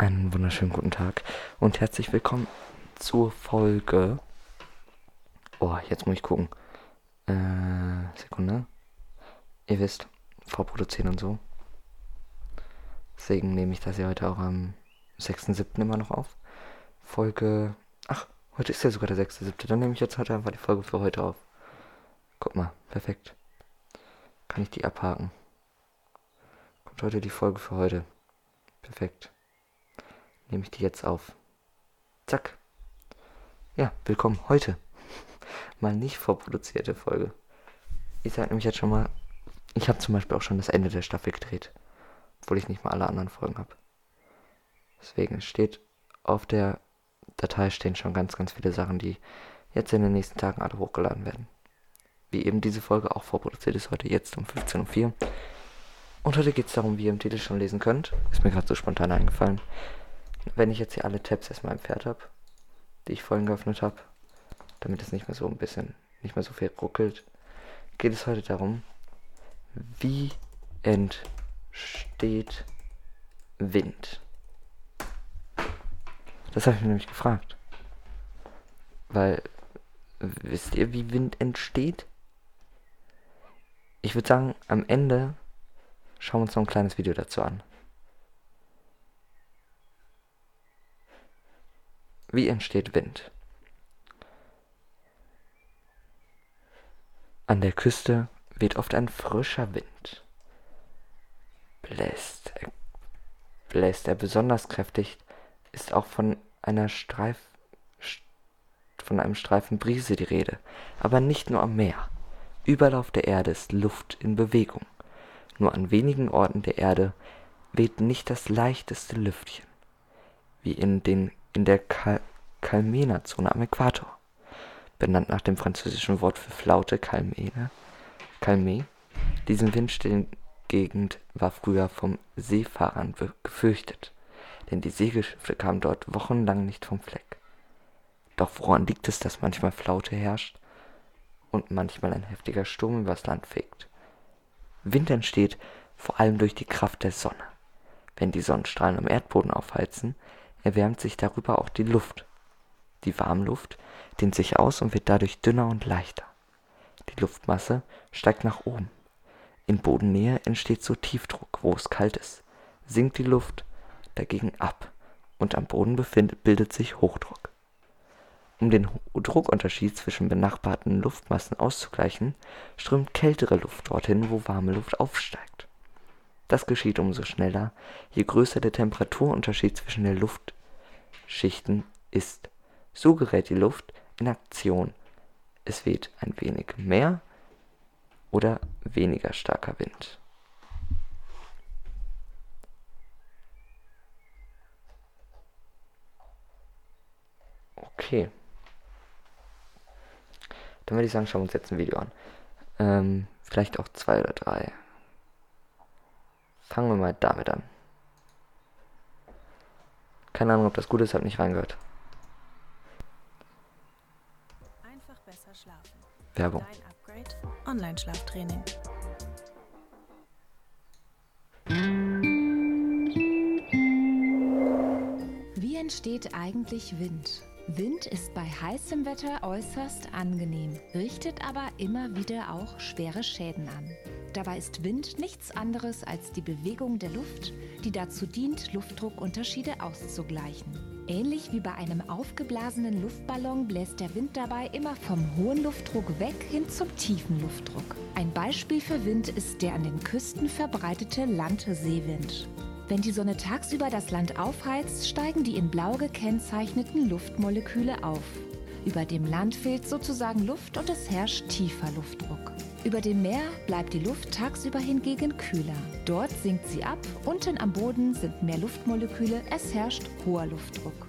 Einen wunderschönen guten Tag und herzlich willkommen zur Folge. Oh, jetzt muss ich gucken. Äh, Sekunde. Ihr wisst, vorproduzieren und so. Deswegen nehme ich das ja heute auch am 6.7. immer noch auf. Folge. Ach, heute ist ja sogar der 6.7. Dann nehme ich jetzt heute einfach die Folge für heute auf. Guck mal, perfekt. Kann ich die abhaken. Kommt heute die Folge für heute. Perfekt. Nehme ich die jetzt auf. Zack. Ja, willkommen heute. mal nicht vorproduzierte Folge. Ich sage nämlich jetzt schon mal, ich habe zum Beispiel auch schon das Ende der Staffel gedreht. Obwohl ich nicht mal alle anderen Folgen habe. Deswegen steht auf der Datei stehen schon ganz, ganz viele Sachen, die jetzt in den nächsten Tagen alle hochgeladen werden. Wie eben diese Folge auch vorproduziert ist, heute jetzt um 15.04 Uhr. Und heute geht es darum, wie ihr im Titel schon lesen könnt. Ist mir gerade so spontan eingefallen. Wenn ich jetzt hier alle Tabs erstmal entfernt habe, die ich vorhin geöffnet habe, damit es nicht mehr so ein bisschen, nicht mehr so viel ruckelt, geht es heute darum, wie entsteht Wind? Das habe ich mir nämlich gefragt. Weil, wisst ihr, wie Wind entsteht? Ich würde sagen, am Ende schauen wir uns noch ein kleines Video dazu an. Wie entsteht Wind? An der Küste weht oft ein frischer Wind. Bläst er, bläst er besonders kräftig, ist auch von einer Streif, von einem Streifen Brise die Rede, aber nicht nur am Meer. Überall auf der Erde ist Luft in Bewegung. Nur an wenigen Orten der Erde weht nicht das leichteste Lüftchen, wie in den in der Kal Kalmena-Zone am Äquator, benannt nach dem französischen Wort für Flaute Kalmene, Kalme. Diesen Windstillengegend war früher vom Seefahrern gefürchtet, denn die Segelschiffe kamen dort wochenlang nicht vom Fleck. Doch woran liegt es, dass manchmal Flaute herrscht und manchmal ein heftiger Sturm übers Land fegt? Wind entsteht vor allem durch die Kraft der Sonne. Wenn die Sonnenstrahlen am Erdboden aufheizen, erwärmt sich darüber auch die Luft. Die Warmluft dehnt sich aus und wird dadurch dünner und leichter. Die Luftmasse steigt nach oben. In Bodennähe entsteht so Tiefdruck, wo es kalt ist, sinkt die Luft dagegen ab und am Boden befindet, bildet sich Hochdruck. Um den Druckunterschied zwischen benachbarten Luftmassen auszugleichen, strömt kältere Luft dorthin, wo warme Luft aufsteigt. Das geschieht umso schneller, je größer der Temperaturunterschied zwischen den Luftschichten ist. So gerät die Luft in Aktion. Es weht ein wenig mehr oder weniger starker Wind. Okay. Dann würde ich sagen, schauen wir uns jetzt ein Video an. Ähm, vielleicht auch zwei oder drei. Fangen wir mal damit an. Keine Ahnung, ob das gut ist, hab nicht reingehört. Einfach besser schlafen. Werbung. Dein Upgrade Online-Schlaftraining. Wie entsteht eigentlich Wind? Wind ist bei heißem Wetter äußerst angenehm, richtet aber immer wieder auch schwere Schäden an. Dabei ist Wind nichts anderes als die Bewegung der Luft, die dazu dient, Luftdruckunterschiede auszugleichen. Ähnlich wie bei einem aufgeblasenen Luftballon bläst der Wind dabei immer vom hohen Luftdruck weg hin zum tiefen Luftdruck. Ein Beispiel für Wind ist der an den Küsten verbreitete Landseewind. Wenn die Sonne tagsüber das Land aufheizt, steigen die in blau gekennzeichneten Luftmoleküle auf. Über dem Land fehlt sozusagen Luft und es herrscht tiefer Luftdruck. Über dem Meer bleibt die Luft tagsüber hingegen kühler. Dort sinkt sie ab, unten am Boden sind mehr Luftmoleküle, es herrscht hoher Luftdruck.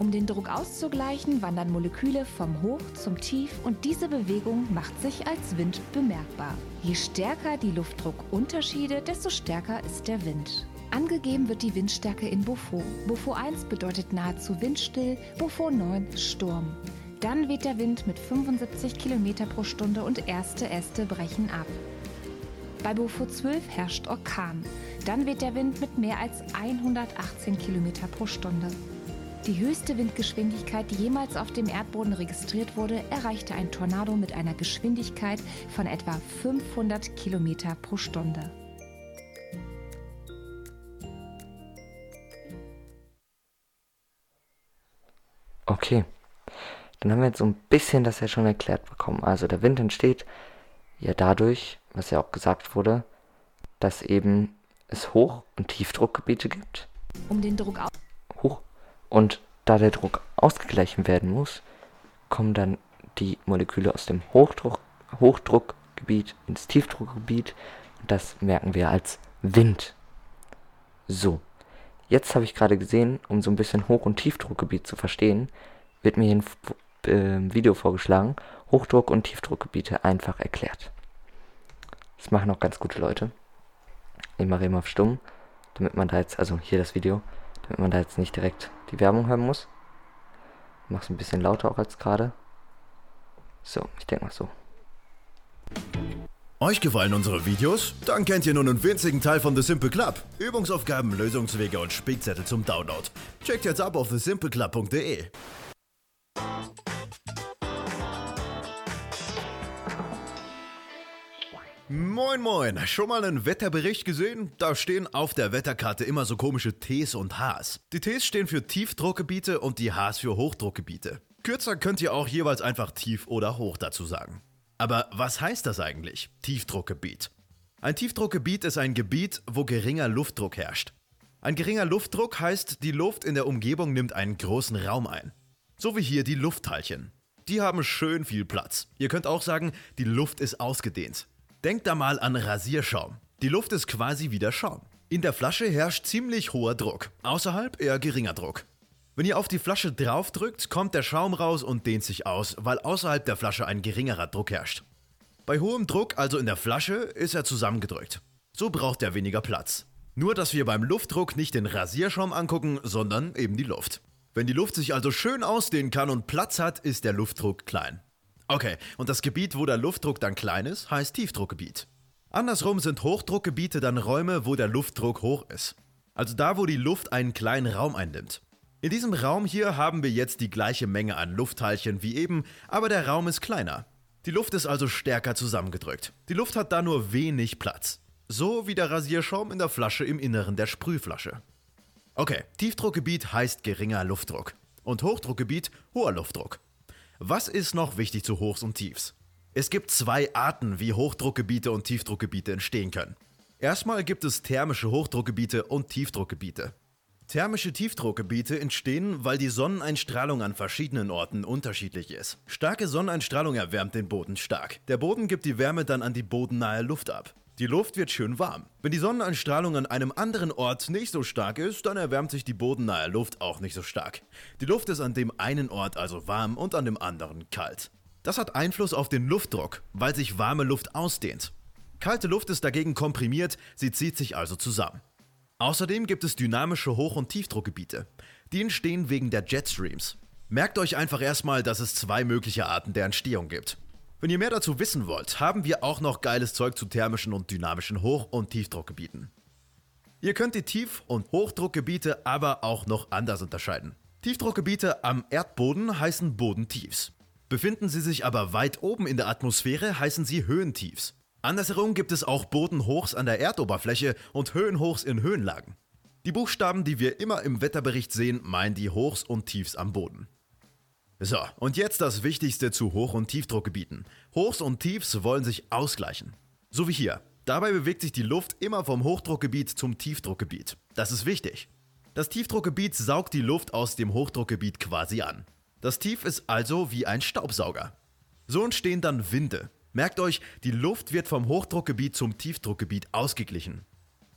Um den Druck auszugleichen, wandern Moleküle vom Hoch zum Tief und diese Bewegung macht sich als Wind bemerkbar. Je stärker die Luftdruckunterschiede, desto stärker ist der Wind. Angegeben wird die Windstärke in Beaufort. Beaufort 1 bedeutet nahezu windstill, Beaufort 9 Sturm. Dann weht der Wind mit 75 km pro Stunde und erste Äste brechen ab. Bei Beaufort 12 herrscht Orkan. Dann weht der Wind mit mehr als 118 km pro Stunde. Die höchste Windgeschwindigkeit, die jemals auf dem Erdboden registriert wurde, erreichte ein Tornado mit einer Geschwindigkeit von etwa 500 km pro Stunde. Okay. Dann haben wir jetzt so ein bisschen das ja schon erklärt bekommen. Also der Wind entsteht ja dadurch, was ja auch gesagt wurde, dass eben es Hoch- und Tiefdruckgebiete gibt. Um den Druck au Hoch. Und da der Druck ausgeglichen werden muss, kommen dann die Moleküle aus dem Hochdruck, Hochdruckgebiet ins Tiefdruckgebiet. Und das merken wir als Wind. So. Jetzt habe ich gerade gesehen, um so ein bisschen Hoch- und Tiefdruckgebiet zu verstehen, wird mir hier ein F- äh, Video vorgeschlagen. Hochdruck- und Tiefdruckgebiete einfach erklärt. Das machen auch ganz gute Leute. Ich mache eben auf stumm, damit man da jetzt, also hier das Video, damit man da jetzt nicht direkt die Werbung hören muss. Mach es ein bisschen lauter auch als gerade. So, ich denke mal so. Euch gefallen unsere Videos? Dann kennt ihr nun einen winzigen Teil von The Simple Club. Übungsaufgaben, Lösungswege und Spickzettel zum Download. Checkt jetzt ab auf thesimpleclub.de. Moin moin, schon mal einen Wetterbericht gesehen? Da stehen auf der Wetterkarte immer so komische Ts und Hs. Die Ts stehen für Tiefdruckgebiete und die Hs für Hochdruckgebiete. Kürzer könnt ihr auch jeweils einfach tief oder hoch dazu sagen. Aber was heißt das eigentlich? Tiefdruckgebiet. Ein Tiefdruckgebiet ist ein Gebiet, wo geringer Luftdruck herrscht. Ein geringer Luftdruck heißt, die Luft in der Umgebung nimmt einen großen Raum ein. So wie hier die Luftteilchen. Die haben schön viel Platz. Ihr könnt auch sagen, die Luft ist ausgedehnt. Denkt da mal an Rasierschaum. Die Luft ist quasi wie der Schaum. In der Flasche herrscht ziemlich hoher Druck, außerhalb eher geringer Druck. Wenn ihr auf die Flasche draufdrückt, kommt der Schaum raus und dehnt sich aus, weil außerhalb der Flasche ein geringerer Druck herrscht. Bei hohem Druck, also in der Flasche, ist er zusammengedrückt. So braucht er weniger Platz. Nur, dass wir beim Luftdruck nicht den Rasierschaum angucken, sondern eben die Luft. Wenn die Luft sich also schön ausdehnen kann und Platz hat, ist der Luftdruck klein. Okay, und das Gebiet, wo der Luftdruck dann klein ist, heißt Tiefdruckgebiet. Andersrum sind Hochdruckgebiete dann Räume, wo der Luftdruck hoch ist. Also da, wo die Luft einen kleinen Raum einnimmt. In diesem Raum hier haben wir jetzt die gleiche Menge an Luftteilchen wie eben, aber der Raum ist kleiner. Die Luft ist also stärker zusammengedrückt. Die Luft hat da nur wenig Platz. So wie der Rasierschaum in der Flasche im Inneren der Sprühflasche. Okay, Tiefdruckgebiet heißt geringer Luftdruck und Hochdruckgebiet hoher Luftdruck. Was ist noch wichtig zu Hochs und Tiefs? Es gibt zwei Arten, wie Hochdruckgebiete und Tiefdruckgebiete entstehen können. Erstmal gibt es thermische Hochdruckgebiete und Tiefdruckgebiete. Thermische Tiefdruckgebiete entstehen, weil die Sonneneinstrahlung an verschiedenen Orten unterschiedlich ist. Starke Sonneneinstrahlung erwärmt den Boden stark. Der Boden gibt die Wärme dann an die bodennahe Luft ab. Die Luft wird schön warm. Wenn die Sonneneinstrahlung an einem anderen Ort nicht so stark ist, dann erwärmt sich die bodennahe Luft auch nicht so stark. Die Luft ist an dem einen Ort also warm und an dem anderen kalt. Das hat Einfluss auf den Luftdruck, weil sich warme Luft ausdehnt. Kalte Luft ist dagegen komprimiert, sie zieht sich also zusammen. Außerdem gibt es dynamische Hoch- und Tiefdruckgebiete. Die entstehen wegen der Jetstreams. Merkt euch einfach erstmal, dass es zwei mögliche Arten der Entstehung gibt. Wenn ihr mehr dazu wissen wollt, haben wir auch noch geiles Zeug zu thermischen und dynamischen Hoch- und Tiefdruckgebieten. Ihr könnt die Tief- und Hochdruckgebiete aber auch noch anders unterscheiden. Tiefdruckgebiete am Erdboden heißen Bodentiefs. Befinden sie sich aber weit oben in der Atmosphäre, heißen sie Höhentiefs. Andersherum gibt es auch Bodenhochs an der Erdoberfläche und Höhenhochs in Höhenlagen. Die Buchstaben, die wir immer im Wetterbericht sehen, meinen die Hochs und Tiefs am Boden. So, und jetzt das Wichtigste zu Hoch- und Tiefdruckgebieten. Hochs und Tiefs wollen sich ausgleichen. So wie hier. Dabei bewegt sich die Luft immer vom Hochdruckgebiet zum Tiefdruckgebiet. Das ist wichtig. Das Tiefdruckgebiet saugt die Luft aus dem Hochdruckgebiet quasi an. Das Tief ist also wie ein Staubsauger. So entstehen dann Winde. Merkt euch, die Luft wird vom Hochdruckgebiet zum Tiefdruckgebiet ausgeglichen.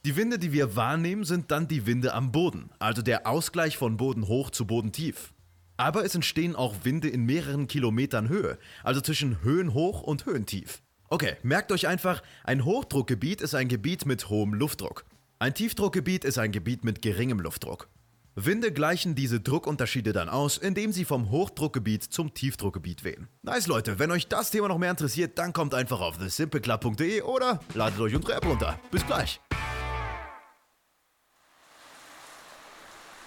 Die Winde, die wir wahrnehmen, sind dann die Winde am Boden, also der Ausgleich von Boden hoch zu Boden tief. Aber es entstehen auch Winde in mehreren Kilometern Höhe, also zwischen Höhenhoch und Höhentief. Okay, merkt euch einfach, ein Hochdruckgebiet ist ein Gebiet mit hohem Luftdruck. Ein Tiefdruckgebiet ist ein Gebiet mit geringem Luftdruck. Winde gleichen diese Druckunterschiede dann aus, indem sie vom Hochdruckgebiet zum Tiefdruckgebiet wehen. Nice Leute, wenn euch das Thema noch mehr interessiert, dann kommt einfach auf thesimpleclub.de oder ladet euch unsere App runter. Bis gleich.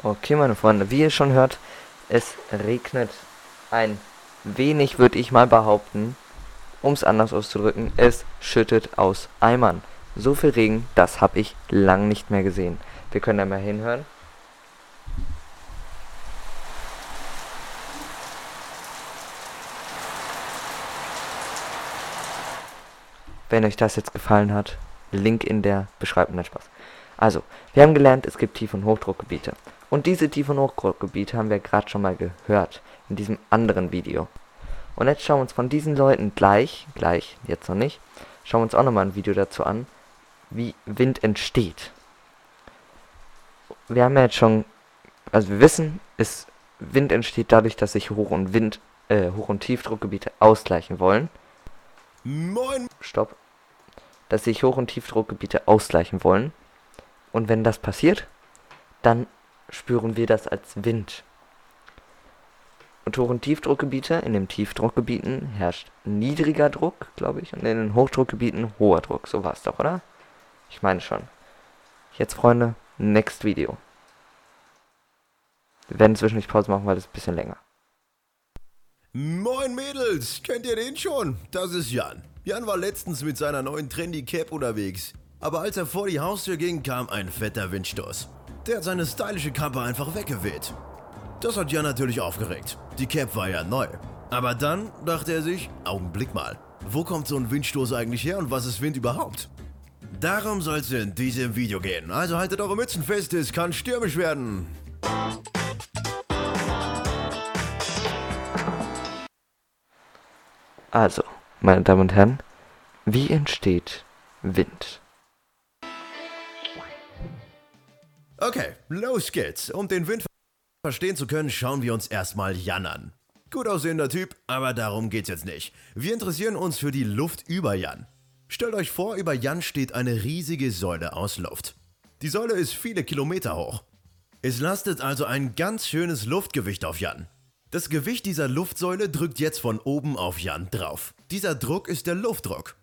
Okay, meine Freunde, wie ihr schon hört, es regnet ein wenig, würde ich mal behaupten. Um es anders auszudrücken, es schüttet aus Eimern. So viel Regen, das habe ich lang nicht mehr gesehen. Wir können da mal hinhören. Wenn euch das jetzt gefallen hat, Link in der Beschreibung, nein Spaß. Also, wir haben gelernt, es gibt Tief- und Hochdruckgebiete. Und diese Tief- und Hochdruckgebiete haben wir gerade schon mal gehört, in diesem anderen Video. Und jetzt schauen wir uns von diesen Leuten gleich, gleich, jetzt noch nicht, schauen wir uns auch nochmal ein Video dazu an, wie Wind entsteht. Wir haben ja jetzt schon, also wir wissen, es, Wind entsteht dadurch, dass sich Hoch- und Wind, äh, Hoch- und Tiefdruckgebiete ausgleichen wollen. Moin! Stopp. Dass sich Hoch- und Tiefdruckgebiete ausgleichen wollen. Und wenn das passiert, dann spüren wir das als Wind. Und und Tiefdruckgebiete, in den Tiefdruckgebieten herrscht niedriger Druck, glaube ich, und in den Hochdruckgebieten hoher Druck. So war es doch, oder? Ich meine schon. Jetzt, Freunde, next Video. Wir werden zwischendurch Pause machen, weil das ist ein bisschen länger. Moin Mädels, kennt ihr den schon? Das ist Jan. Jan war letztens mit seiner neuen Trendy Cap unterwegs. Aber als er vor die Haustür ging, kam ein fetter Windstoß. Der hat seine stylische Kappe einfach weggeweht. Das hat Jan natürlich aufgeregt. Die Cap war ja neu. Aber dann dachte er sich, Augenblick mal, wo kommt so ein Windstoß eigentlich her und was ist Wind überhaupt? Darum soll es in diesem Video gehen. Also haltet eure Mützen fest, es kann stürmisch werden. Also, meine Damen und Herren, wie entsteht Wind? Okay, los geht's. Um den Wind verstehen zu können, schauen wir uns erstmal Jan an. Gut aussehender Typ, aber darum geht's jetzt nicht. Wir interessieren uns für die Luft über Jan. Stellt euch vor, über Jan steht eine riesige Säule aus Luft. Die Säule ist viele Kilometer hoch. Es lastet also ein ganz schönes Luftgewicht auf Jan. Das Gewicht dieser Luftsäule drückt jetzt von oben auf Jan drauf. Dieser Druck ist der Luftdruck.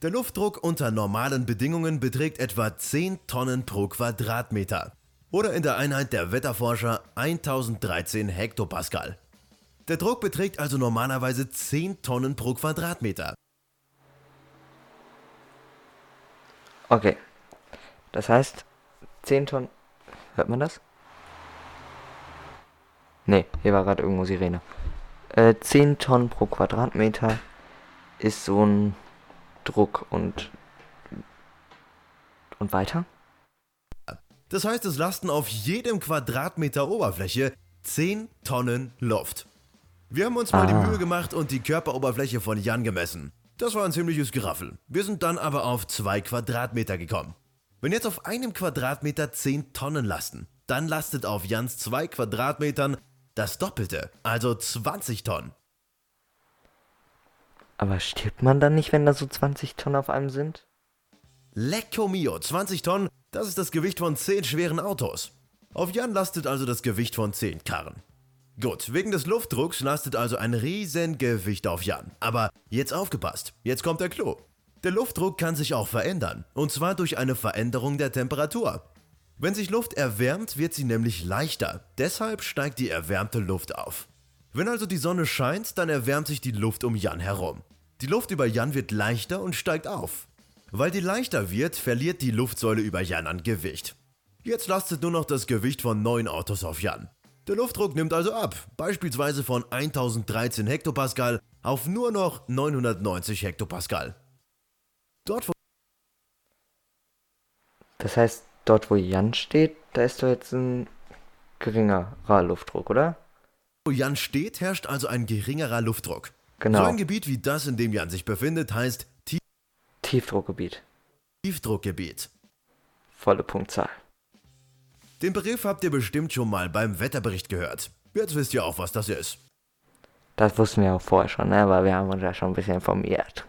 Der Luftdruck unter normalen Bedingungen beträgt etwa 10 Tonnen pro Quadratmeter. Oder in der Einheit der Wetterforscher 1013 Hektopascal. Der Druck beträgt also normalerweise 10 Tonnen pro Quadratmeter. Okay. Das heißt, 10 Tonnen. Hört man das? Ne, hier war gerade irgendwo Sirene. Äh, 10 Tonnen pro Quadratmeter ist so ein Druck und. Und weiter? Das heißt, es lasten auf jedem Quadratmeter Oberfläche 10 Tonnen Luft. Wir haben uns mal die Ah. Mühe gemacht und die Körperoberfläche von Jan gemessen. Das war ein ziemliches Geraffel. Wir sind dann aber auf 2 Quadratmeter gekommen. Wenn jetzt auf einem Quadratmeter 10 Tonnen lasten, dann lastet auf Jans 2 Quadratmetern das Doppelte, also 20 Tonnen. Aber stirbt man dann nicht, wenn da so 20 Tonnen auf einem sind? Lecco mio, 20 Tonnen, das ist das Gewicht von 10 schweren Autos. Auf Jan lastet also das Gewicht von 10 Karren. Gut, wegen des Luftdrucks lastet also ein Riesengewicht auf Jan. Aber jetzt aufgepasst, jetzt kommt der Clou. Der Luftdruck kann sich auch verändern, und zwar durch eine Veränderung der Temperatur. Wenn sich Luft erwärmt, wird sie nämlich leichter, deshalb steigt die erwärmte Luft auf. Wenn also die Sonne scheint, dann erwärmt sich die Luft um Jan herum. Die Luft über Jan wird leichter und steigt auf. Weil die leichter wird, verliert die Luftsäule über Jan an Gewicht. Jetzt lastet nur noch das Gewicht von neun Autos auf Jan. Der Luftdruck nimmt also ab, beispielsweise von 1013 Hektopascal auf nur noch 990 Hektopascal. Dort, wo Das heißt, dort wo Jan steht, da ist doch jetzt ein geringerer Luftdruck, oder? Jan steht, herrscht also ein geringerer Luftdruck. Genau. So ein Gebiet wie das, in dem Jan sich befindet, heißt Tiefdruckgebiet. Tiefdruckgebiet. Volle Punktzahl. Den Begriff habt ihr bestimmt schon mal beim Wetterbericht gehört. Jetzt wisst ihr auch, was das ist. Das wussten wir auch vorher schon, ne? aber wir haben uns ja schon ein bisschen informiert.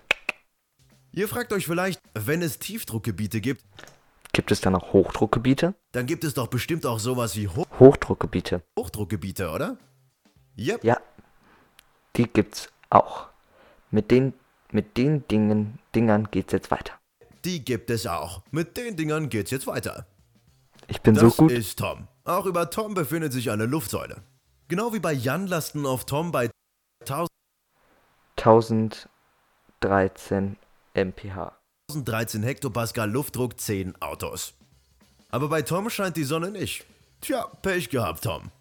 Ihr fragt euch vielleicht, wenn es Tiefdruckgebiete gibt, Gibt es dann auch Hochdruckgebiete? Dann gibt es doch bestimmt auch sowas wie Ho Hochdruckgebiete. Hochdruckgebiete, oder? Yep. Ja, die gibt's auch. Mit den, mit den Dingen, Dingern geht's jetzt weiter. Die gibt es auch. Mit den Dingern geht's jetzt weiter. Ich bin Das so gut. ist Tom. Auch über Tom befindet sich eine Luftsäule. Genau wie bei Jan lasten auf Tom bei 1013 mph. 1013 Hektopascal Luftdruck 10 Autos. Aber bei Tom scheint die Sonne nicht. Tja, Pech gehabt, Tom.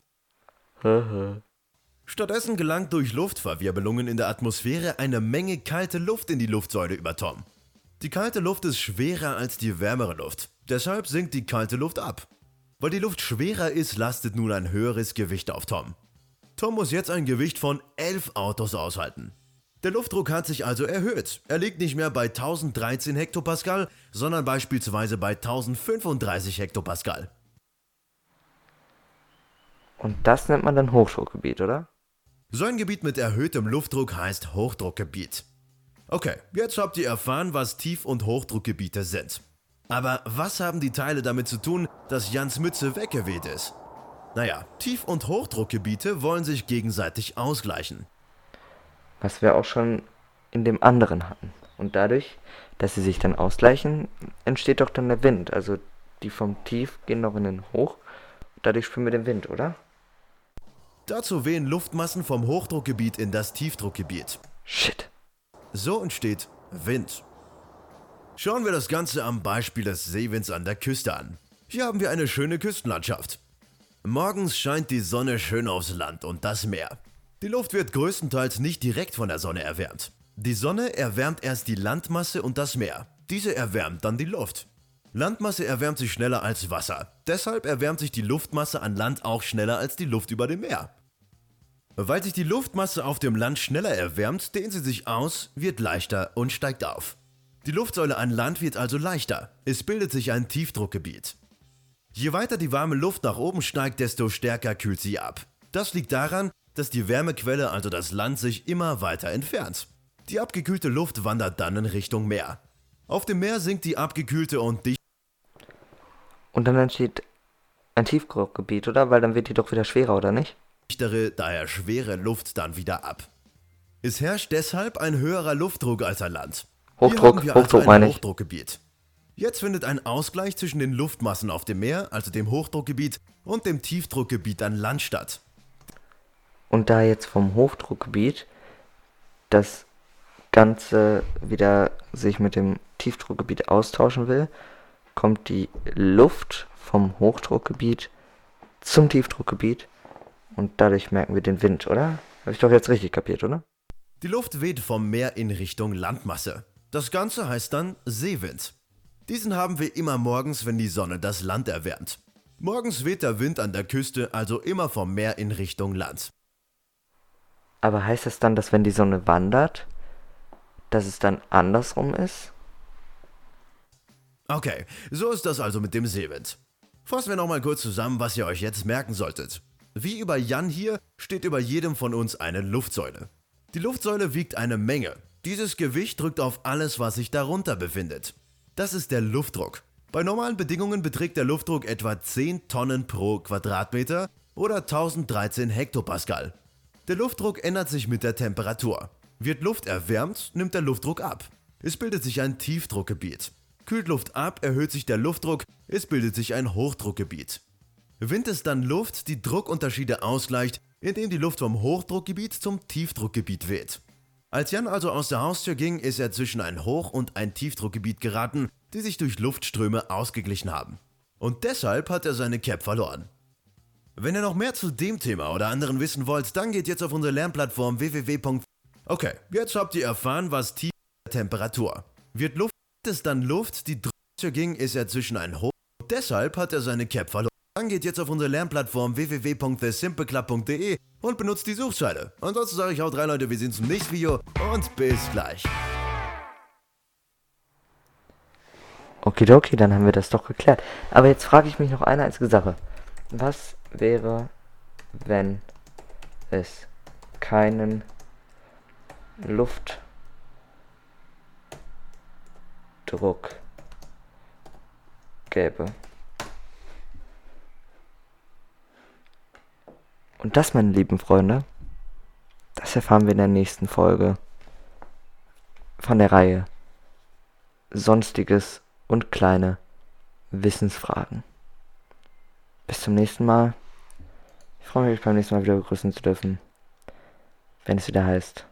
Stattdessen gelangt durch Luftverwirbelungen in der Atmosphäre eine Menge kalte Luft in die Luftsäule über Tom. Die kalte Luft ist schwerer als die wärmere Luft. Deshalb sinkt die kalte Luft ab. Weil die Luft schwerer ist, lastet nun ein höheres Gewicht auf Tom. Tom muss jetzt ein Gewicht von 11 Autos aushalten. Der Luftdruck hat sich also erhöht. Er liegt nicht mehr bei 1013 Hektopascal, sondern beispielsweise bei 1035 Hektopascal. Und das nennt man dann Hochdruckgebiet, oder? So ein Gebiet mit erhöhtem Luftdruck heißt Hochdruckgebiet. Okay, jetzt habt ihr erfahren, was Tief- und Hochdruckgebiete sind. Aber was haben die Teile damit zu tun, dass Jans Mütze weggeweht ist? Naja, Tief- und Hochdruckgebiete wollen sich gegenseitig ausgleichen. Was wir auch schon in dem anderen hatten. Und dadurch, dass sie sich dann ausgleichen, entsteht doch dann der Wind. Also die vom Tief gehen noch in den Hoch. Dadurch spüren wir den Wind, oder? Dazu wehen Luftmassen vom Hochdruckgebiet in das Tiefdruckgebiet. Shit. So entsteht Wind. Schauen wir das Ganze am Beispiel des Seewinds an der Küste an. Hier haben wir eine schöne Küstenlandschaft. Morgens scheint die Sonne schön aufs Land und das Meer. Die Luft wird größtenteils nicht direkt von der Sonne erwärmt. Die Sonne erwärmt erst die Landmasse und das Meer. Diese erwärmt dann die Luft. Landmasse erwärmt sich schneller als Wasser. Deshalb erwärmt sich die Luftmasse an Land auch schneller als die Luft über dem Meer. Weil sich die Luftmasse auf dem Land schneller erwärmt, dehnt sie sich aus, wird leichter und steigt auf. Die Luftsäule an Land wird also leichter. Es bildet sich ein Tiefdruckgebiet. Je weiter die warme Luft nach oben steigt, desto stärker kühlt sie ab. Das liegt daran, dass die Wärmequelle, also das Land, sich immer weiter entfernt. Die abgekühlte Luft wandert dann in Richtung Meer. Auf dem Meer sinkt die abgekühlte und Und dann entsteht ein Tiefdruckgebiet, oder? Weil dann wird die doch wieder schwerer, oder nicht? dichtere, daher schwere Luft dann wieder ab. Es herrscht deshalb ein höherer Luftdruck als an Land. Hier Hochdruck, haben wir also Hochdruck ein meine ich. Hochdruckgebiet. Jetzt findet ein Ausgleich zwischen den Luftmassen auf dem Meer, also dem Hochdruckgebiet, und dem Tiefdruckgebiet an Land statt. Und da jetzt vom Hochdruckgebiet das Ganze wieder sich mit dem Tiefdruckgebiet austauschen will, kommt die Luft vom Hochdruckgebiet zum Tiefdruckgebiet und dadurch merken wir den Wind, oder? Habe ich doch jetzt richtig kapiert, oder? Die Luft weht vom Meer in Richtung Landmasse. Das Ganze heißt dann Seewind. Diesen haben wir immer morgens, wenn die Sonne das Land erwärmt. Morgens weht der Wind an der Küste also immer vom Meer in Richtung Land. Aber heißt das dann, dass wenn die Sonne wandert, dass es dann andersrum ist? Okay, so ist das also mit dem Seewind. Fassen wir nochmal kurz zusammen, was ihr euch jetzt merken solltet. Wie über Jan hier steht über jedem von uns eine Luftsäule. Die Luftsäule wiegt eine Menge. Dieses Gewicht drückt auf alles, was sich darunter befindet. Das ist der Luftdruck. Bei normalen Bedingungen beträgt der Luftdruck etwa 10 Tonnen pro Quadratmeter oder 1013 Hektopascal. Der Luftdruck ändert sich mit der Temperatur. Wird Luft erwärmt, nimmt der Luftdruck ab. Es bildet sich ein Tiefdruckgebiet. Kühlt Luft ab, erhöht sich der Luftdruck, es bildet sich ein Hochdruckgebiet. Wind ist dann Luft, die Druckunterschiede ausgleicht, indem die Luft vom Hochdruckgebiet zum Tiefdruckgebiet weht. Als Jan also aus der Haustür ging, ist er zwischen ein Hoch- und ein Tiefdruckgebiet geraten, die sich durch Luftströme ausgeglichen haben. Und deshalb hat er seine Cap verloren. Wenn ihr noch mehr zu dem Thema oder anderen wissen wollt, dann geht jetzt auf unsere Lernplattform www. Okay, jetzt habt ihr erfahren, was tiefe Temperatur. Wird Luft ist dann Luft, die drunter ging, ist er zwischen ein Hoch. Deshalb hat er seine Cap verloren. Dann geht jetzt auf unsere Lernplattform www.thesimpleclub.de und benutzt die Suchscheide. Ansonsten sage ich haut rein, Leute, wir sehen uns im nächsten Video und bis gleich. Okidoki, dann haben wir das doch geklärt. Aber jetzt frage ich mich noch eine einzige Sache. Was wäre, wenn es keinen Luftdruck gäbe. Und das, meine lieben Freunde, das erfahren wir in der nächsten Folge von der Reihe Sonstiges und kleine Wissensfragen. Bis zum nächsten Mal. Ich freue mich, euch beim nächsten Mal wieder begrüßen zu dürfen, wenn es wieder heißt,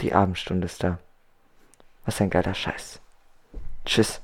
die Abendstunde ist da. Was ein geiler Scheiß. Tschüss.